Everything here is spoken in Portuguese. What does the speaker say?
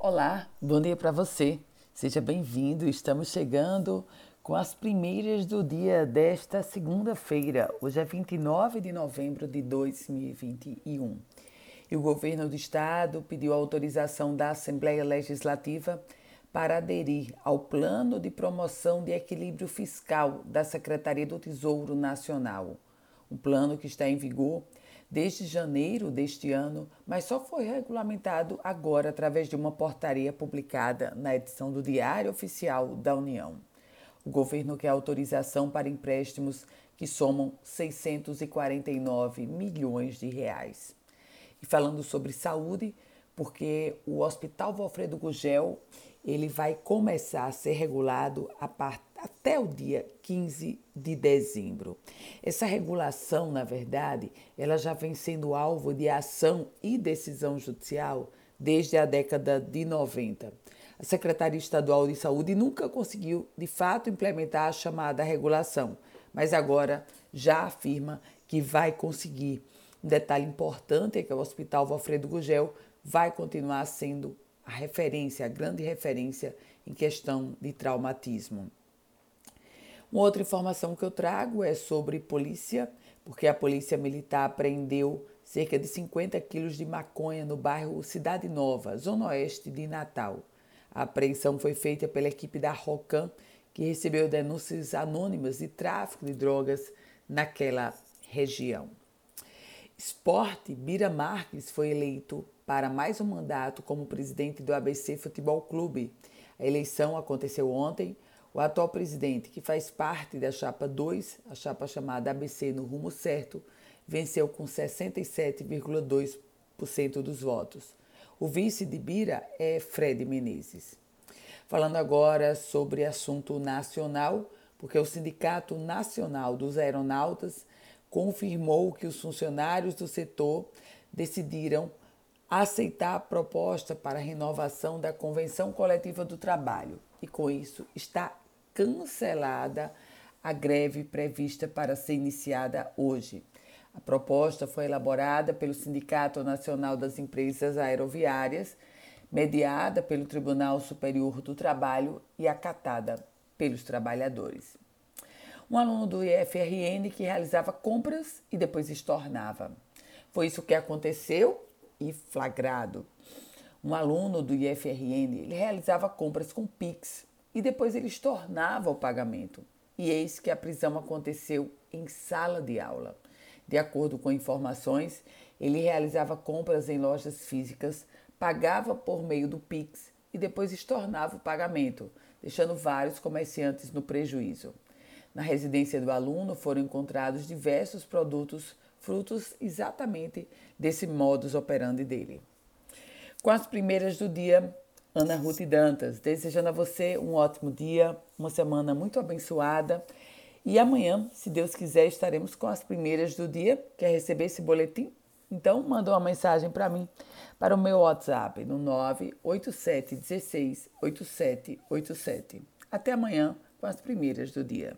Olá, bom dia para você. Seja bem-vindo. Estamos chegando com as primeiras do dia desta segunda-feira. Hoje é 29 de novembro de 2021. E o governo do estado pediu autorização da Assembleia Legislativa para aderir ao Plano de Promoção de Equilíbrio Fiscal da Secretaria do Tesouro Nacional. Um plano que está em vigor desde janeiro deste ano, mas só foi regulamentado agora através de uma portaria publicada na edição do Diário Oficial da União. O governo quer autorização para empréstimos que somam 649 milhões de reais. E falando sobre saúde, porque o Hospital Valfredo Gugel ele vai começar a ser regulado a part... até o dia 15 de dezembro. Essa regulação, na verdade, ela já vem sendo alvo de ação e decisão judicial desde a década de 90. A Secretaria Estadual de Saúde nunca conseguiu, de fato, implementar a chamada regulação, mas agora já afirma que vai conseguir. Um detalhe importante é que o Hospital Valfredo Gugel vai continuar sendo a referência, a grande referência em questão de traumatismo. Uma outra informação que eu trago é sobre polícia, porque a Polícia Militar apreendeu cerca de 50 quilos de maconha no bairro Cidade Nova, zona oeste de Natal. A apreensão foi feita pela equipe da ROCAM, que recebeu denúncias anônimas de tráfico de drogas naquela região. Esporte, Bira Marques foi eleito para mais um mandato como presidente do ABC Futebol Clube. A eleição aconteceu ontem. O atual presidente, que faz parte da chapa 2, a chapa chamada ABC no rumo certo, venceu com 67,2% dos votos. O vice de Bira é Fred Menezes. Falando agora sobre assunto nacional, porque o Sindicato Nacional dos Aeronautas confirmou que os funcionários do setor decidiram aceitar a proposta para a renovação da Convenção Coletiva do Trabalho e, com isso, está cancelada a greve prevista para ser iniciada hoje. A proposta foi elaborada pelo Sindicato Nacional das Empresas Aeroviárias, mediada pelo Tribunal Superior do Trabalho e acatada pelos trabalhadores. Um aluno do IFRN que realizava compras e depois estornava. Foi isso que aconteceu e flagrado. Um aluno do IFRN ele realizava compras com Pix e depois ele estornava o pagamento. E eis que a prisão aconteceu em sala de aula. De acordo com informações, ele realizava compras em lojas físicas, pagava por meio do Pix e depois estornava o pagamento, deixando vários comerciantes no prejuízo. Na residência do aluno foram encontrados diversos produtos frutos exatamente desse modus operandi dele. Com as primeiras do dia, Ana Ruth Dantas, desejando a você um ótimo dia, uma semana muito abençoada. E amanhã, se Deus quiser, estaremos com as primeiras do dia. Quer receber esse boletim? Então, manda uma mensagem para mim, para o meu WhatsApp, no 987 16 8787. Até amanhã com as primeiras do dia.